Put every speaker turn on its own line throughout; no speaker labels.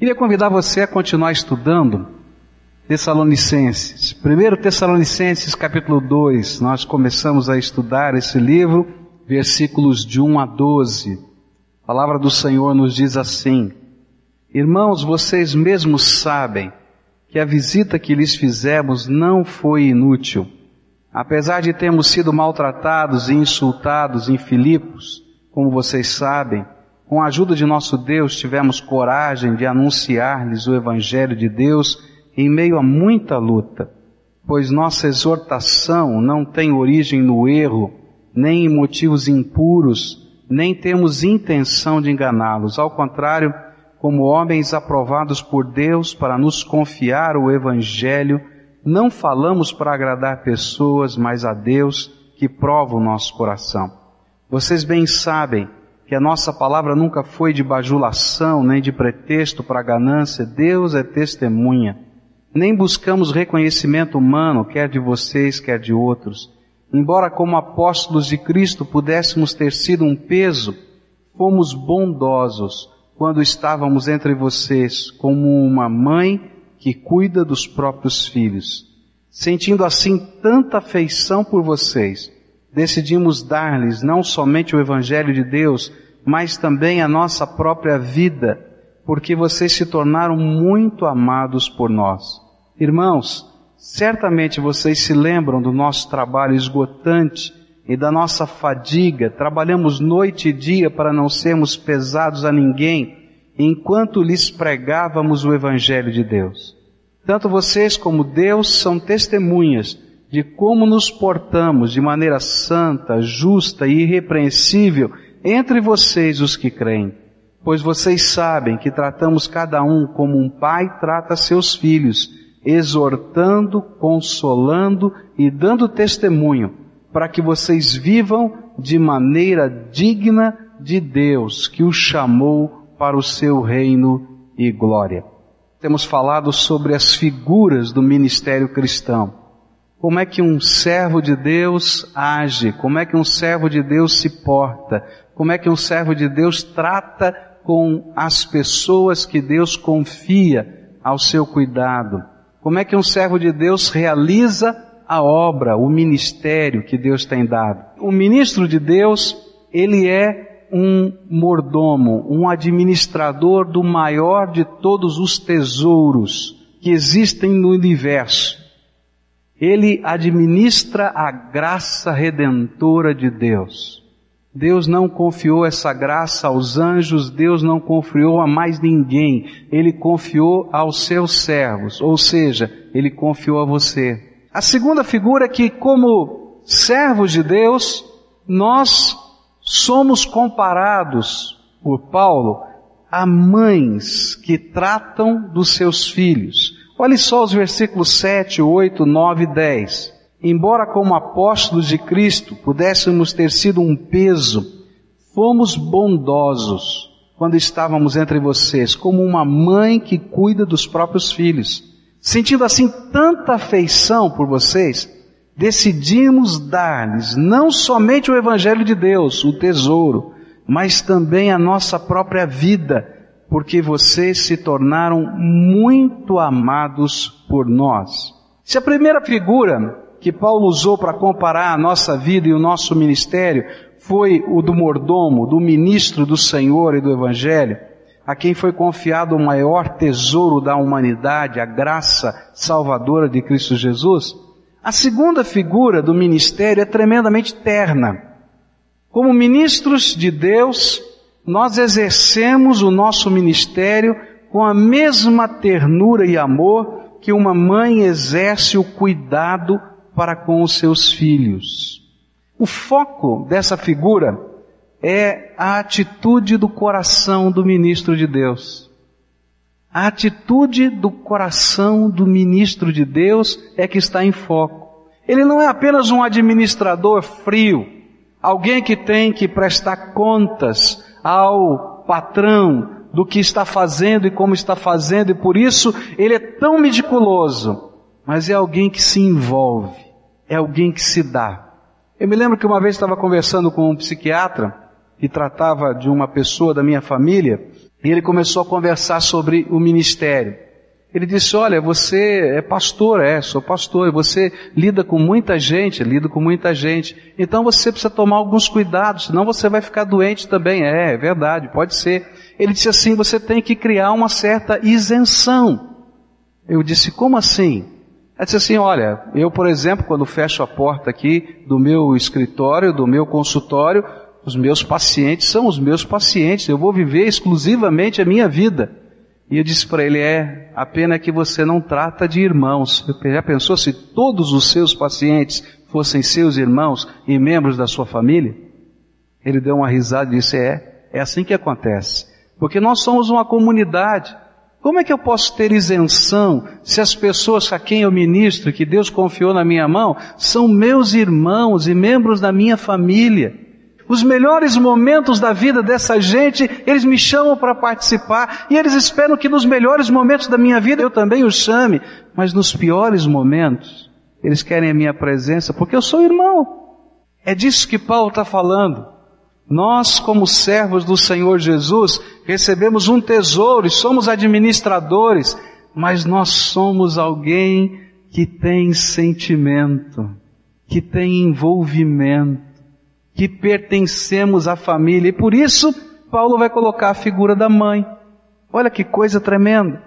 Queria convidar você a continuar estudando Tessalonicenses. Primeiro Tessalonicenses capítulo 2, nós começamos a estudar esse livro, versículos de 1 a 12. A palavra do Senhor nos diz assim: Irmãos, vocês mesmos sabem que a visita que lhes fizemos não foi inútil. Apesar de termos sido maltratados e insultados em Filipos, como vocês sabem, com a ajuda de nosso Deus, tivemos coragem de anunciar-lhes o Evangelho de Deus em meio a muita luta, pois nossa exortação não tem origem no erro, nem em motivos impuros, nem temos intenção de enganá-los. Ao contrário, como homens aprovados por Deus para nos confiar o Evangelho, não falamos para agradar pessoas, mas a Deus que prova o nosso coração. Vocês bem sabem que a nossa palavra nunca foi de bajulação, nem de pretexto para ganância. Deus é testemunha. Nem buscamos reconhecimento humano, quer de vocês, quer de outros. Embora como apóstolos de Cristo pudéssemos ter sido um peso, fomos bondosos quando estávamos entre vocês, como uma mãe que cuida dos próprios filhos. Sentindo assim tanta afeição por vocês, decidimos dar-lhes não somente o Evangelho de Deus, mas também a nossa própria vida, porque vocês se tornaram muito amados por nós. Irmãos, certamente vocês se lembram do nosso trabalho esgotante e da nossa fadiga. Trabalhamos noite e dia para não sermos pesados a ninguém, enquanto lhes pregávamos o Evangelho de Deus. Tanto vocês como Deus são testemunhas de como nos portamos de maneira santa, justa e irrepreensível entre vocês os que creem. Pois vocês sabem que tratamos cada um como um pai trata seus filhos, exortando, consolando e dando testemunho, para que vocês vivam de maneira digna de Deus, que os chamou para o seu reino e glória. Temos falado sobre as figuras do ministério cristão como é que um servo de Deus age, como é que um servo de Deus se porta, como é que um servo de Deus trata com as pessoas que Deus confia ao seu cuidado, como é que um servo de Deus realiza a obra, o ministério que Deus tem dado. O ministro de Deus, ele é um mordomo, um administrador do maior de todos os tesouros que existem no universo ele administra a graça redentora de Deus. Deus não confiou essa graça aos anjos, Deus não confiou a mais ninguém, Ele confiou aos seus servos, ou seja, Ele confiou a você. A segunda figura é que, como servos de Deus, nós somos comparados por Paulo a mães que tratam dos seus filhos. Olhe só os versículos 7, 8, 9 e 10. Embora como apóstolos de Cristo pudéssemos ter sido um peso, fomos bondosos quando estávamos entre vocês, como uma mãe que cuida dos próprios filhos. Sentindo assim tanta afeição por vocês, decidimos dar-lhes não somente o Evangelho de Deus, o tesouro, mas também a nossa própria vida, porque vocês se tornaram muito amados por nós. Se a primeira figura que Paulo usou para comparar a nossa vida e o nosso ministério foi o do mordomo, do ministro do Senhor e do Evangelho, a quem foi confiado o maior tesouro da humanidade, a graça salvadora de Cristo Jesus, a segunda figura do ministério é tremendamente terna. Como ministros de Deus, nós exercemos o nosso ministério com a mesma ternura e amor que uma mãe exerce o cuidado para com os seus filhos. O foco dessa figura é a atitude do coração do ministro de Deus. A atitude do coração do ministro de Deus é que está em foco. Ele não é apenas um administrador frio, alguém que tem que prestar contas ao patrão do que está fazendo e como está fazendo, e por isso ele é tão meticuloso, mas é alguém que se envolve, é alguém que se dá. Eu me lembro que uma vez estava conversando com um psiquiatra que tratava de uma pessoa da minha família, E ele começou a conversar sobre o ministério. Ele disse: Olha, você é pastor, é, sou pastor, você lida com muita gente, lida com muita gente. Então você precisa tomar alguns cuidados, senão você vai ficar doente também. É, é verdade, pode ser. Ele disse assim: você tem que criar uma certa isenção. Eu disse: como assim? Ele disse assim: olha, eu, por exemplo, quando fecho a porta aqui do meu escritório, do meu consultório, os meus pacientes são os meus pacientes, eu vou viver exclusivamente a minha vida. E eu disse para ele: é, a pena é que você não trata de irmãos. Já pensou se todos os seus pacientes fossem seus irmãos e membros da sua família? Ele deu uma risada e disse: é, é assim que acontece. Porque nós somos uma comunidade. Como é que eu posso ter isenção se as pessoas a quem eu ministro, que Deus confiou na minha mão, são meus irmãos e membros da minha família? Os melhores momentos da vida dessa gente, eles me chamam para participar e eles esperam que nos melhores momentos da minha vida eu também os chame, mas nos piores momentos, eles querem a minha presença porque eu sou irmão. É disso que Paulo está falando. Nós, como servos do Senhor Jesus, recebemos um tesouro e somos administradores, mas nós somos alguém que tem sentimento, que tem envolvimento que pertencemos à família. E por isso, Paulo vai colocar a figura da mãe. Olha que coisa tremenda.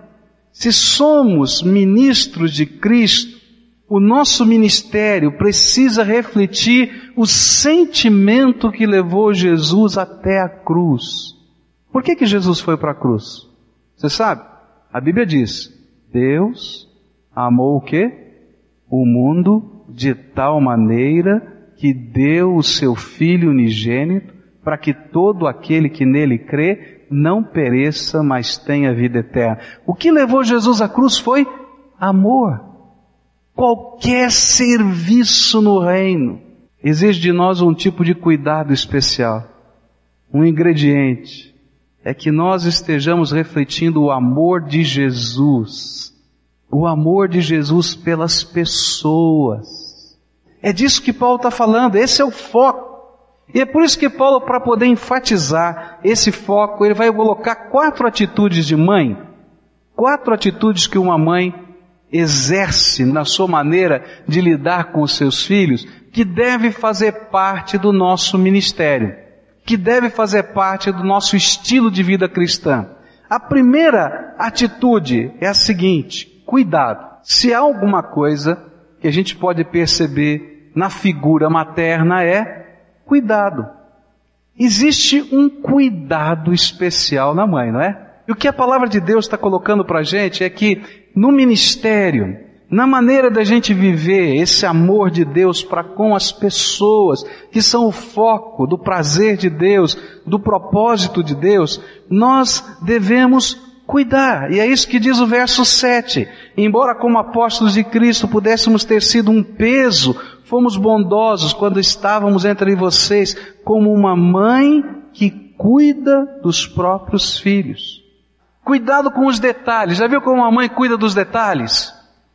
Se somos ministros de Cristo, o nosso ministério precisa refletir o sentimento que levou Jesus até a cruz. Por que que Jesus foi para a cruz? Você sabe? A Bíblia diz: Deus amou o quê? O mundo de tal maneira que deu o seu Filho unigênito para que todo aquele que nele crê não pereça, mas tenha vida eterna. O que levou Jesus à cruz foi amor. Qualquer serviço no reino exige de nós um tipo de cuidado especial. Um ingrediente é que nós estejamos refletindo o amor de Jesus. O amor de Jesus pelas pessoas é disso que Paulo está falando, esse é o foco. E é por isso que Paulo, para poder enfatizar esse foco, ele vai colocar quatro atitudes de mãe, quatro atitudes que uma mãe exerce na sua maneira de lidar com os seus filhos, que deve fazer parte do nosso ministério, que deve fazer parte do nosso estilo de vida cristã. A primeira atitude é a seguinte: cuidado. Se há alguma coisa que a gente pode perceber na figura materna é cuidado. Existe um cuidado especial na mãe, não é? E o que a palavra de Deus está colocando para a gente é que no ministério, na maneira da gente viver esse amor de Deus para com as pessoas, que são o foco do prazer de Deus, do propósito de Deus, nós devemos cuidar. E é isso que diz o verso 7. Embora como apóstolos de Cristo pudéssemos ter sido um peso Fomos bondosos quando estávamos entre vocês como uma mãe que cuida dos próprios filhos. Cuidado com os detalhes. Já viu como uma mãe cuida dos detalhes?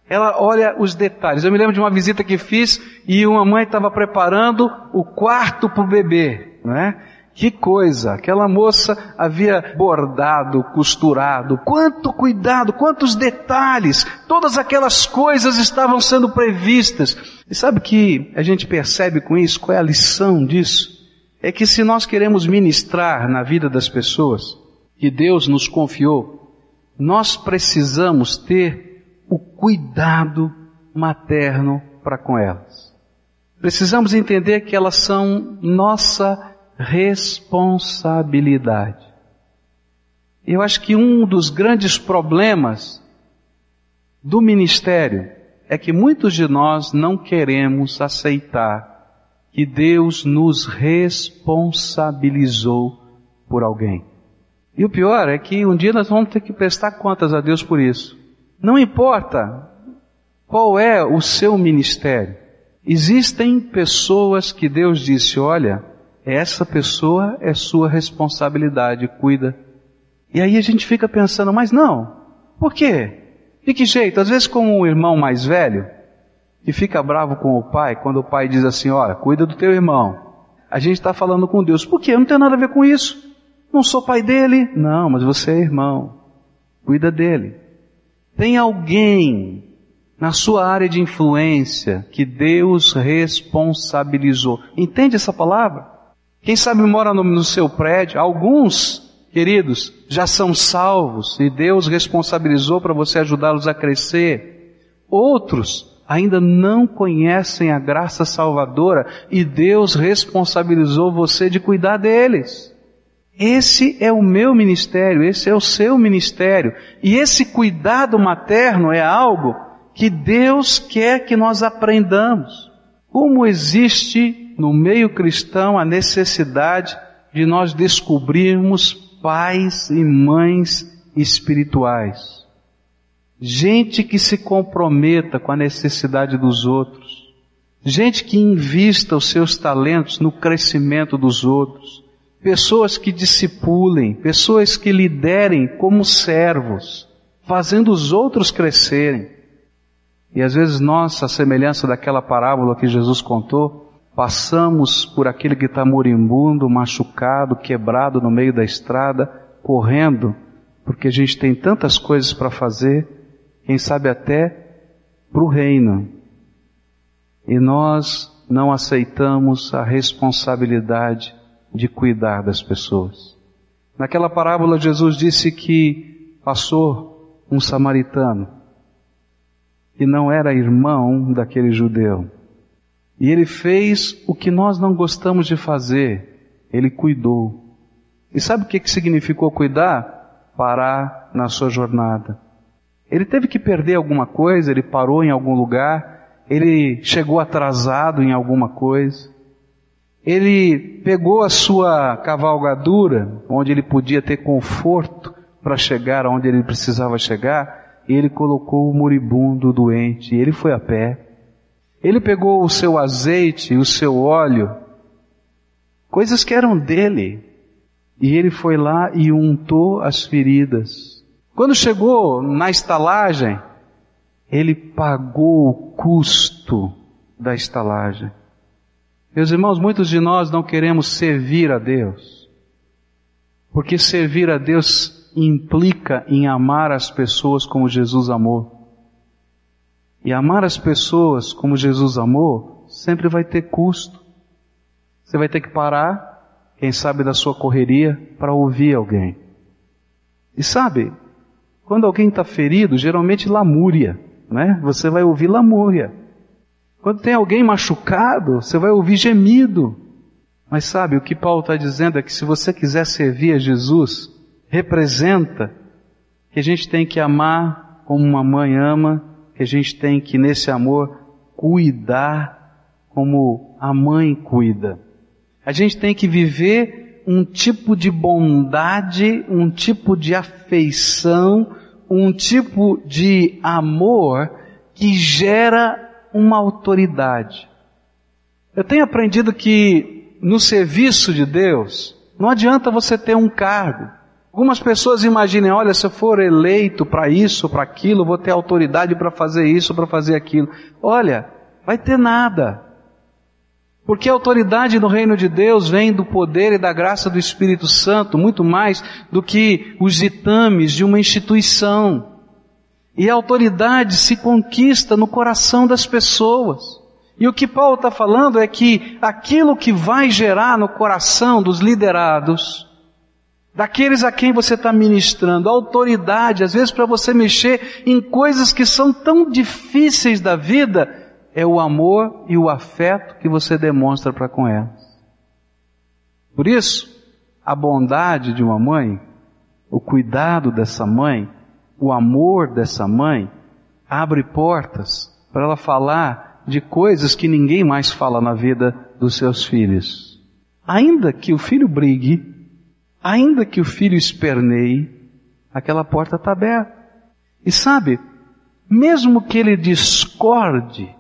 Ela olha os detalhes. Eu me lembro de uma visita que fiz e uma mãe estava preparando o quarto para o bebê, não é? Que coisa! Aquela moça havia bordado, costurado, quanto cuidado, quantos detalhes, todas aquelas coisas estavam sendo previstas. E sabe que a gente percebe com isso? Qual é a lição disso? É que se nós queremos ministrar na vida das pessoas, que Deus nos confiou, nós precisamos ter o cuidado materno para com elas. Precisamos entender que elas são nossa responsabilidade. Eu acho que um dos grandes problemas do ministério é que muitos de nós não queremos aceitar que Deus nos responsabilizou por alguém. E o pior é que um dia nós vamos ter que prestar contas a Deus por isso. Não importa qual é o seu ministério. Existem pessoas que Deus disse, olha, essa pessoa é sua responsabilidade, cuida. E aí a gente fica pensando, mas não, por quê? De que jeito? Às vezes como um irmão mais velho, que fica bravo com o pai, quando o pai diz assim, olha, cuida do teu irmão. A gente está falando com Deus. Por quê? Não tem nada a ver com isso. Não sou pai dele? Não, mas você é irmão. Cuida dele. Tem alguém na sua área de influência que Deus responsabilizou. Entende essa palavra? Quem sabe mora no, no seu prédio. Alguns, queridos, já são salvos e Deus responsabilizou para você ajudá-los a crescer. Outros ainda não conhecem a graça salvadora e Deus responsabilizou você de cuidar deles. Esse é o meu ministério, esse é o seu ministério. E esse cuidado materno é algo que Deus quer que nós aprendamos. Como existe no meio cristão a necessidade de nós descobrirmos pais e mães espirituais. Gente que se comprometa com a necessidade dos outros. Gente que invista os seus talentos no crescimento dos outros. Pessoas que discipulem, pessoas que liderem como servos, fazendo os outros crescerem. E às vezes nós, a semelhança daquela parábola que Jesus contou, passamos por aquele que está moribundo, machucado, quebrado no meio da estrada, correndo, porque a gente tem tantas coisas para fazer, quem sabe até para o reino. E nós não aceitamos a responsabilidade de cuidar das pessoas. Naquela parábola Jesus disse que passou um samaritano que não era irmão daquele judeu. E ele fez o que nós não gostamos de fazer. Ele cuidou. E sabe o que, que significou cuidar? Parar na sua jornada. Ele teve que perder alguma coisa, ele parou em algum lugar, ele chegou atrasado em alguma coisa. Ele pegou a sua cavalgadura, onde ele podia ter conforto para chegar onde ele precisava chegar, ele colocou o moribundo doente, ele foi a pé. Ele pegou o seu azeite, o seu óleo, coisas que eram dele, e ele foi lá e untou as feridas. Quando chegou na estalagem, ele pagou o custo da estalagem. Meus irmãos, muitos de nós não queremos servir a Deus, porque servir a Deus implica em amar as pessoas como Jesus amou. E amar as pessoas como Jesus amou sempre vai ter custo. Você vai ter que parar, quem sabe da sua correria, para ouvir alguém. E sabe, quando alguém está ferido, geralmente lamúria, né? Você vai ouvir lamúria. Quando tem alguém machucado, você vai ouvir gemido. Mas sabe, o que Paulo está dizendo é que se você quiser servir a Jesus, representa que a gente tem que amar como uma mãe ama, que a gente tem que nesse amor cuidar como a mãe cuida. A gente tem que viver um tipo de bondade, um tipo de afeição, um tipo de amor que gera uma autoridade. Eu tenho aprendido que no serviço de Deus, não adianta você ter um cargo. Algumas pessoas imaginem, olha, se eu for eleito para isso, para aquilo, vou ter autoridade para fazer isso, para fazer aquilo. Olha, vai ter nada. Porque a autoridade no reino de Deus vem do poder e da graça do Espírito Santo, muito mais do que os ditames de uma instituição. E a autoridade se conquista no coração das pessoas. E o que Paulo está falando é que aquilo que vai gerar no coração dos liderados, daqueles a quem você está ministrando, autoridade, às vezes para você mexer em coisas que são tão difíceis da vida, é o amor e o afeto que você demonstra para com elas. Por isso, a bondade de uma mãe, o cuidado dessa mãe, o amor dessa mãe, abre portas para ela falar de coisas que ninguém mais fala na vida dos seus filhos. Ainda que o filho brigue, ainda que o filho esperneie, aquela porta está aberta. E sabe, mesmo que ele discorde,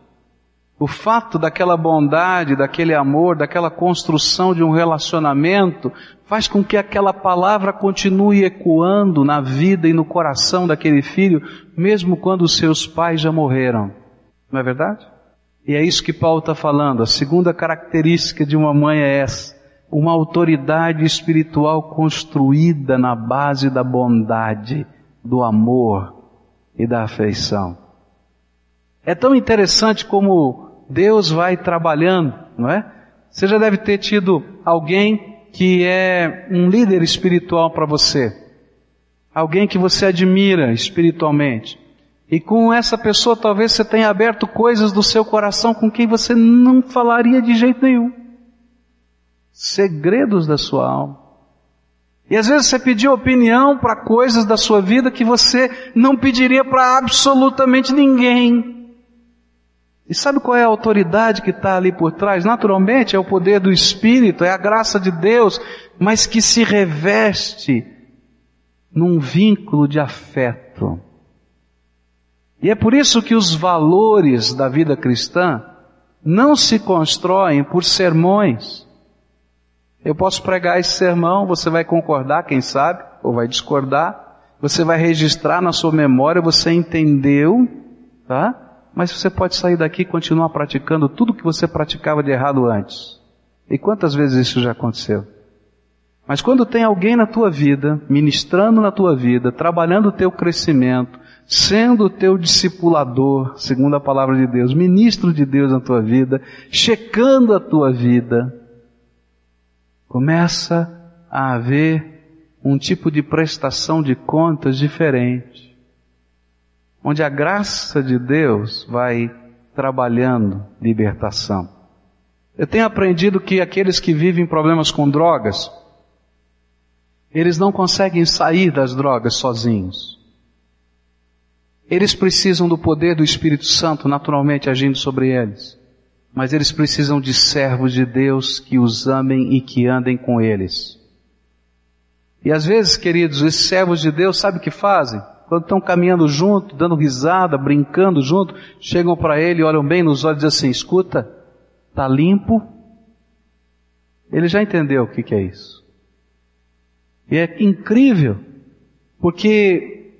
o fato daquela bondade, daquele amor, daquela construção de um relacionamento, faz com que aquela palavra continue ecoando na vida e no coração daquele filho, mesmo quando os seus pais já morreram. Não é verdade? E é isso que Paulo está falando. A segunda característica de uma mãe é essa uma autoridade espiritual construída na base da bondade, do amor e da afeição. É tão interessante como Deus vai trabalhando, não é? Você já deve ter tido alguém que é um líder espiritual para você. Alguém que você admira espiritualmente. E com essa pessoa talvez você tenha aberto coisas do seu coração com quem você não falaria de jeito nenhum. Segredos da sua alma. E às vezes você pediu opinião para coisas da sua vida que você não pediria para absolutamente ninguém. E sabe qual é a autoridade que está ali por trás? Naturalmente é o poder do Espírito, é a graça de Deus, mas que se reveste num vínculo de afeto. E é por isso que os valores da vida cristã não se constroem por sermões. Eu posso pregar esse sermão, você vai concordar, quem sabe, ou vai discordar. Você vai registrar na sua memória, você entendeu, tá? Mas você pode sair daqui e continuar praticando tudo que você praticava de errado antes. E quantas vezes isso já aconteceu? Mas quando tem alguém na tua vida, ministrando na tua vida, trabalhando o teu crescimento, sendo o teu discipulador, segundo a palavra de Deus, ministro de Deus na tua vida, checando a tua vida, começa a haver um tipo de prestação de contas diferente onde a graça de Deus vai trabalhando libertação. Eu tenho aprendido que aqueles que vivem problemas com drogas, eles não conseguem sair das drogas sozinhos. Eles precisam do poder do Espírito Santo naturalmente agindo sobre eles. Mas eles precisam de servos de Deus que os amem e que andem com eles. E às vezes, queridos, esses servos de Deus, sabe o que fazem? quando estão caminhando junto, dando risada, brincando junto, chegam para ele, olham bem nos olhos e dizem assim: escuta, tá limpo? Ele já entendeu o que, que é isso. E é incrível, porque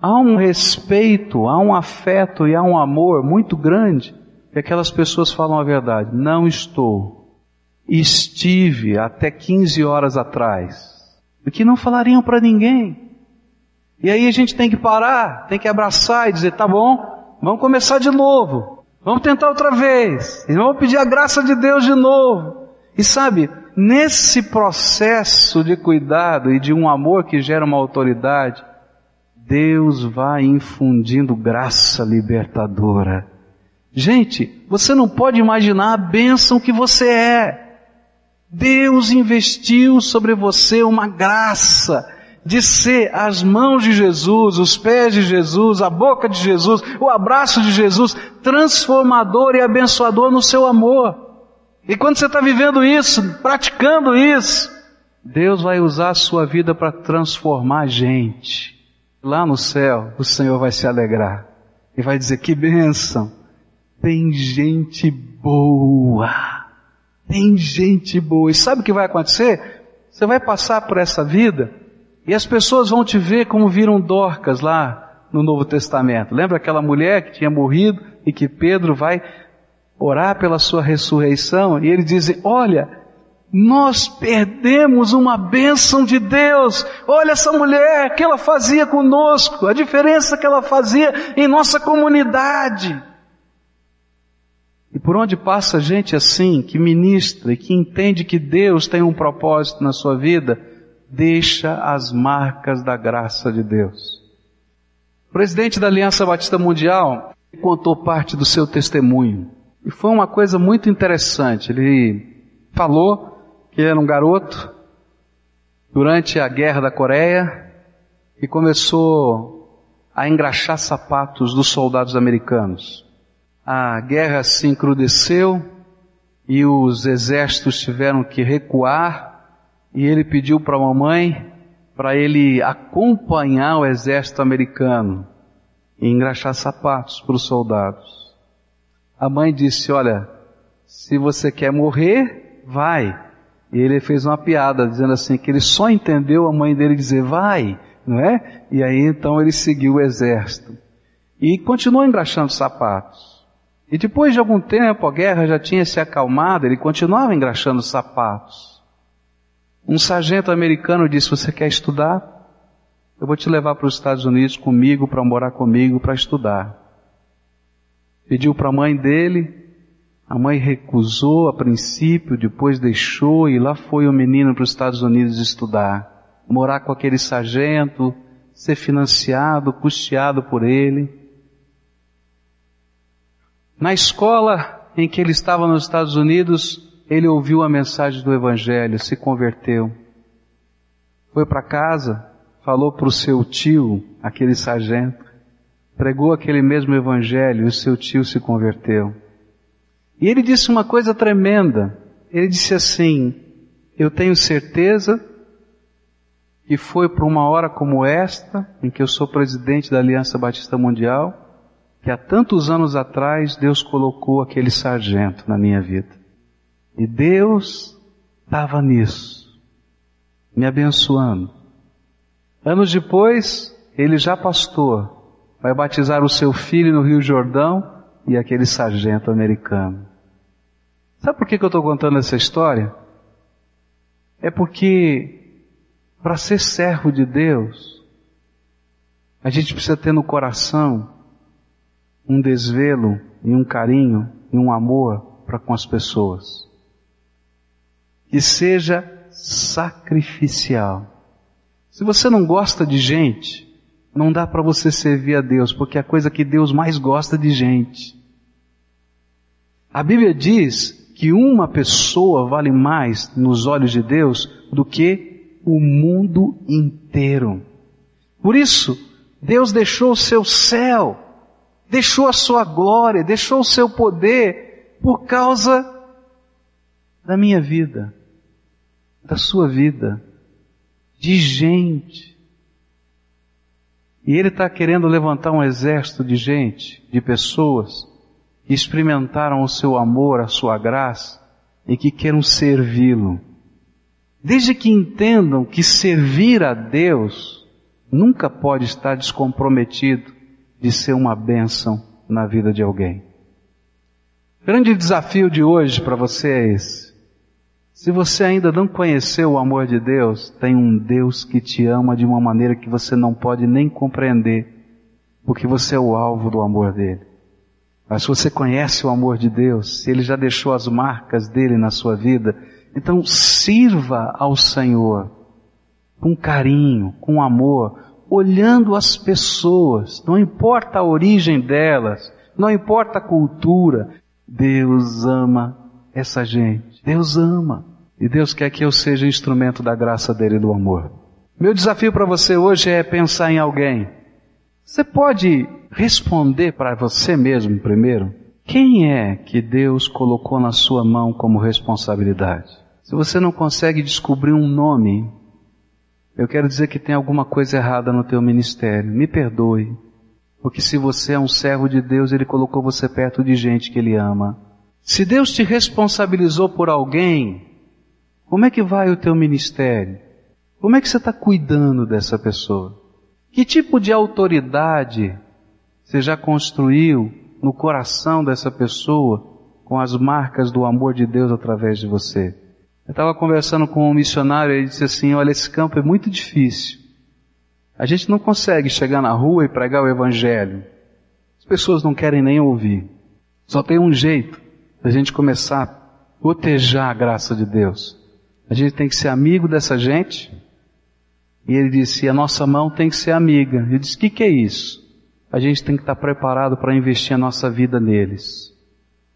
há um respeito, há um afeto e há um amor muito grande que aquelas pessoas falam a verdade. Não estou. Estive até 15 horas atrás. O que não falariam para ninguém. E aí a gente tem que parar, tem que abraçar e dizer, tá bom, vamos começar de novo. Vamos tentar outra vez. E vamos pedir a graça de Deus de novo. E sabe, nesse processo de cuidado e de um amor que gera uma autoridade, Deus vai infundindo graça libertadora. Gente, você não pode imaginar a bênção que você é. Deus investiu sobre você uma graça de ser as mãos de Jesus, os pés de Jesus, a boca de Jesus, o abraço de Jesus, transformador e abençoador no seu amor. E quando você está vivendo isso, praticando isso, Deus vai usar a sua vida para transformar a gente. Lá no céu, o Senhor vai se alegrar e vai dizer: que bênção! Tem gente boa. Tem gente boa. E sabe o que vai acontecer? Você vai passar por essa vida e as pessoas vão te ver como viram Dorcas lá no Novo Testamento. Lembra aquela mulher que tinha morrido e que Pedro vai orar pela sua ressurreição? E ele diz: Olha, nós perdemos uma bênção de Deus. Olha essa mulher, que ela fazia conosco, a diferença que ela fazia em nossa comunidade. E por onde passa gente assim, que ministra e que entende que Deus tem um propósito na sua vida, deixa as marcas da graça de Deus. O presidente da Aliança Batista Mundial contou parte do seu testemunho. E foi uma coisa muito interessante. Ele falou que era um garoto durante a guerra da Coreia e começou a engraxar sapatos dos soldados americanos. A guerra se encrudeceu e os exércitos tiveram que recuar e ele pediu para a mamãe para ele acompanhar o exército americano e engraxar sapatos para os soldados. A mãe disse: Olha, se você quer morrer, vai. E ele fez uma piada dizendo assim que ele só entendeu a mãe dele dizer vai, não é? E aí então ele seguiu o exército e continuou engraxando sapatos. E depois de algum tempo a guerra já tinha se acalmado, ele continuava engraxando sapatos. Um sargento americano disse: Você quer estudar? Eu vou te levar para os Estados Unidos comigo, para morar comigo, para estudar. Pediu para a mãe dele, a mãe recusou a princípio, depois deixou e lá foi o menino para os Estados Unidos estudar, morar com aquele sargento, ser financiado, custeado por ele. Na escola em que ele estava nos Estados Unidos, ele ouviu a mensagem do Evangelho, se converteu. Foi para casa, falou para o seu tio, aquele sargento, pregou aquele mesmo Evangelho e o seu tio se converteu. E ele disse uma coisa tremenda. Ele disse assim: Eu tenho certeza que foi por uma hora como esta, em que eu sou presidente da Aliança Batista Mundial, que há tantos anos atrás Deus colocou aquele sargento na minha vida. E Deus estava nisso, me abençoando. Anos depois, ele já pastor, vai batizar o seu filho no Rio Jordão e aquele sargento americano. Sabe por que, que eu estou contando essa história? É porque, para ser servo de Deus, a gente precisa ter no coração um desvelo e um carinho e um amor para com as pessoas que seja sacrificial. Se você não gosta de gente, não dá para você servir a Deus, porque é a coisa que Deus mais gosta de gente. A Bíblia diz que uma pessoa vale mais nos olhos de Deus do que o mundo inteiro. Por isso, Deus deixou o seu céu, deixou a sua glória, deixou o seu poder por causa da minha vida da sua vida, de gente. E Ele está querendo levantar um exército de gente, de pessoas, que experimentaram o seu amor, a sua graça, e que queiram servi-lo. Desde que entendam que servir a Deus nunca pode estar descomprometido de ser uma bênção na vida de alguém. O grande desafio de hoje para você é esse. Se você ainda não conheceu o amor de Deus, tem um Deus que te ama de uma maneira que você não pode nem compreender, porque você é o alvo do amor dele. Mas se você conhece o amor de Deus, se ele já deixou as marcas dele na sua vida, então sirva ao Senhor com carinho, com amor, olhando as pessoas, não importa a origem delas, não importa a cultura, Deus ama essa gente. Deus ama. E Deus quer que eu seja instrumento da graça dele e do amor. Meu desafio para você hoje é pensar em alguém. Você pode responder para você mesmo primeiro? Quem é que Deus colocou na sua mão como responsabilidade? Se você não consegue descobrir um nome, eu quero dizer que tem alguma coisa errada no teu ministério. Me perdoe. Porque se você é um servo de Deus, Ele colocou você perto de gente que Ele ama. Se Deus te responsabilizou por alguém, como é que vai o teu ministério? Como é que você está cuidando dessa pessoa? Que tipo de autoridade você já construiu no coração dessa pessoa com as marcas do amor de Deus através de você? Eu estava conversando com um missionário e ele disse assim, olha, esse campo é muito difícil. A gente não consegue chegar na rua e pregar o evangelho. As pessoas não querem nem ouvir. Só tem um jeito a gente começar a proteger a graça de Deus. A gente tem que ser amigo dessa gente. E ele disse, a nossa mão tem que ser amiga. Ele disse, o que, que é isso? A gente tem que estar preparado para investir a nossa vida neles.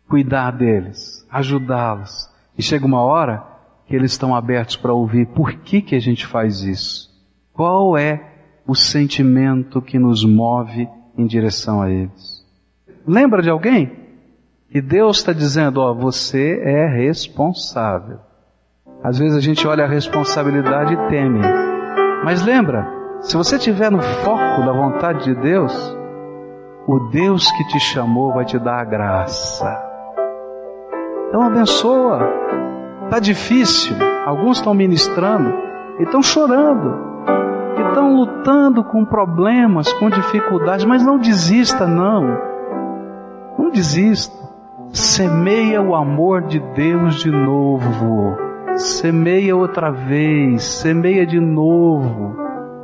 Cuidar deles, ajudá-los. E chega uma hora que eles estão abertos para ouvir por que, que a gente faz isso. Qual é o sentimento que nos move em direção a eles? Lembra de alguém? E Deus está dizendo, ó, você é responsável. Às vezes a gente olha a responsabilidade e teme. Mas lembra, se você estiver no foco da vontade de Deus, o Deus que te chamou vai te dar a graça. Então abençoa. Tá difícil. Alguns estão ministrando e estão chorando. E estão lutando com problemas, com dificuldades, mas não desista não. Não desista. Semeia o amor de Deus de novo. semeia outra vez, semeia de novo.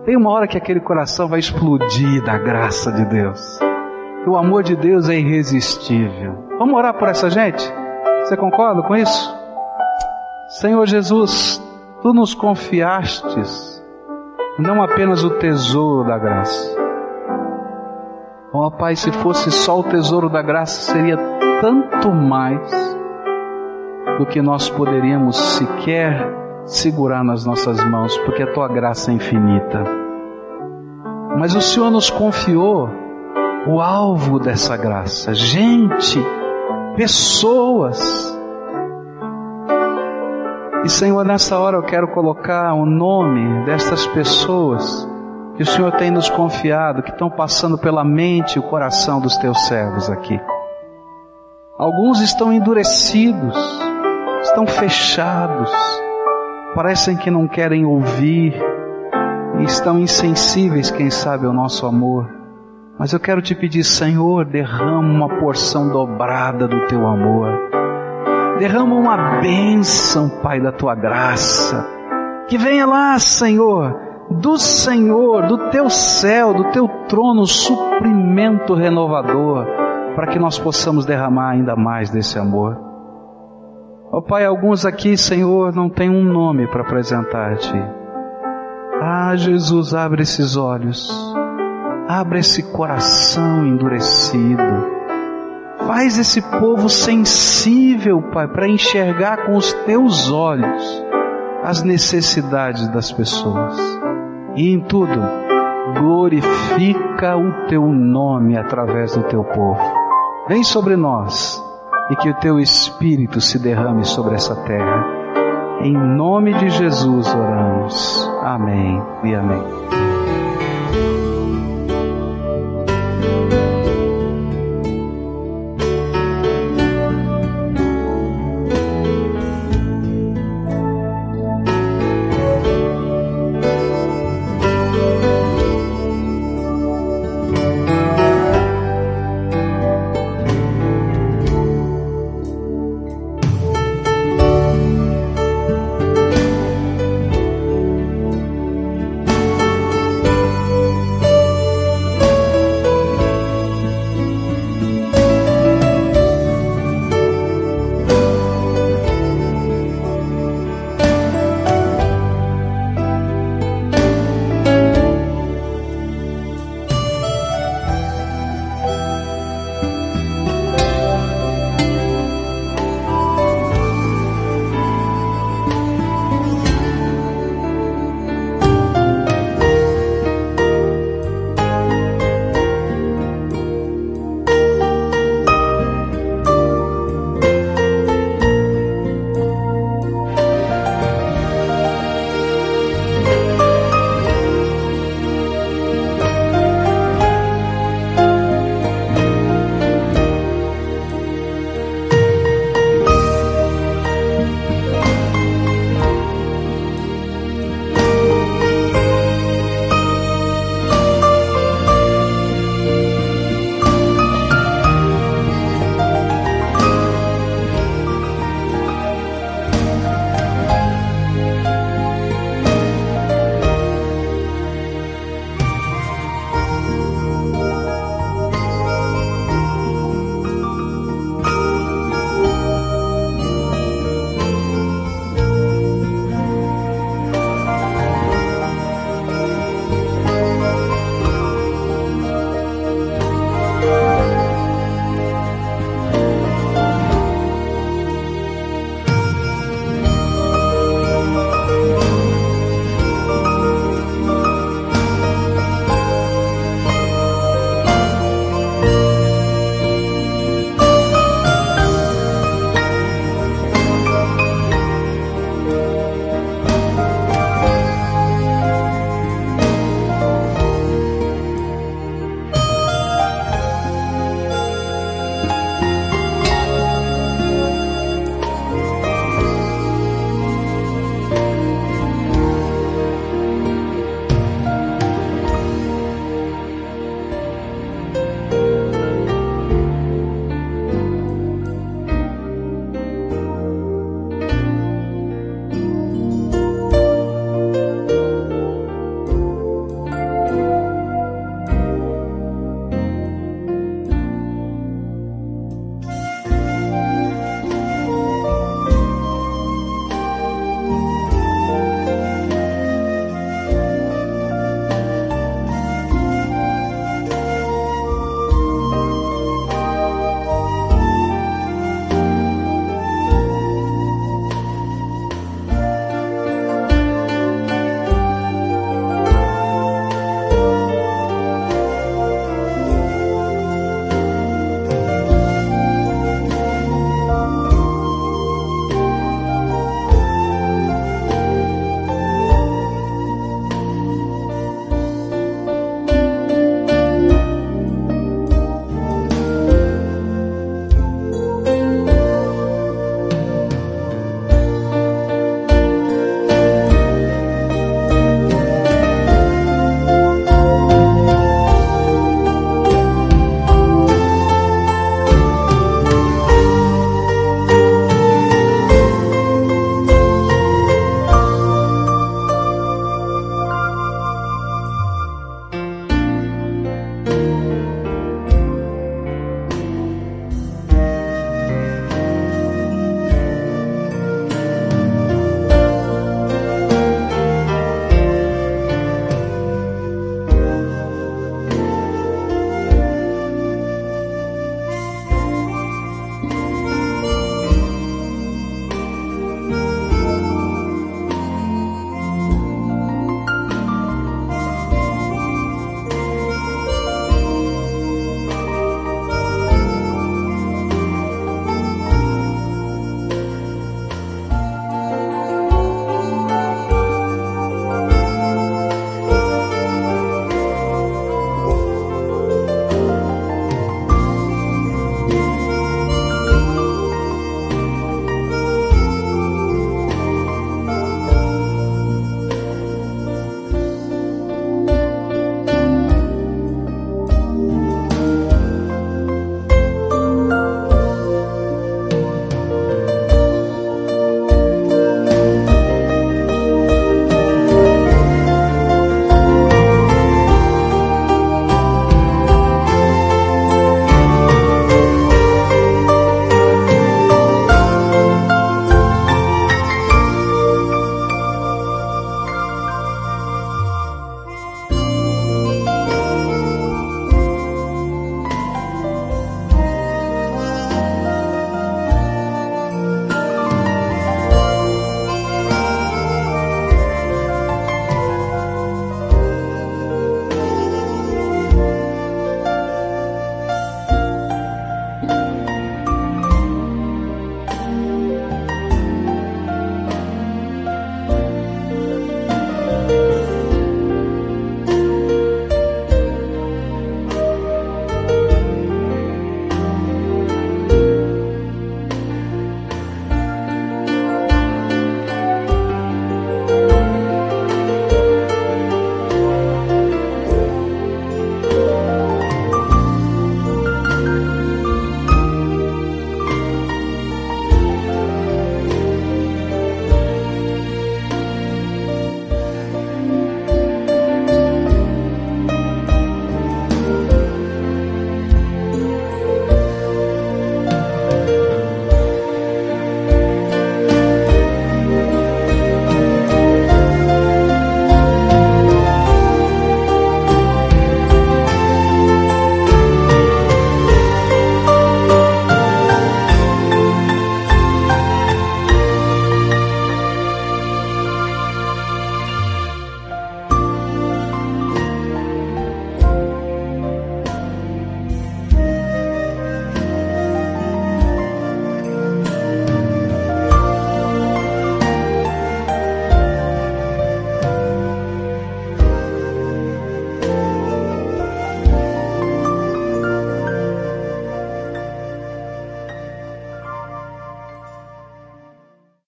Tem uma hora que aquele coração vai explodir da graça de Deus. O amor de Deus é irresistível. Vamos orar por essa gente? Você concorda com isso? Senhor Jesus, tu nos confiastes não apenas o tesouro da graça. Ó oh, Pai, se fosse só o tesouro da graça, seria tanto mais do que nós poderíamos sequer segurar nas nossas mãos, porque a tua graça é infinita. Mas o Senhor nos confiou o alvo dessa graça, gente, pessoas. E Senhor, nessa hora eu quero colocar o nome destas pessoas que o Senhor tem nos confiado, que estão passando pela mente e o coração dos teus servos aqui. Alguns estão endurecidos, estão fechados, parecem que não querem ouvir e estão insensíveis, quem sabe, ao nosso amor. Mas eu quero te pedir, Senhor, derrama uma porção dobrada do teu amor. Derrama uma bênção, Pai, da tua graça. Que venha lá, Senhor, do Senhor, do teu céu, do teu trono, suprimento renovador, para que nós possamos derramar ainda mais desse amor. Ó oh, Pai, alguns aqui, Senhor, não têm um nome para apresentar-te. Ah, Jesus, abre esses olhos, abre esse coração endurecido. Faz esse povo sensível, Pai, para enxergar com os teus olhos as necessidades das pessoas. E em tudo, glorifica o teu nome através do teu povo. Vem sobre nós e que o teu Espírito se derrame sobre essa terra. Em nome de Jesus oramos. Amém e amém.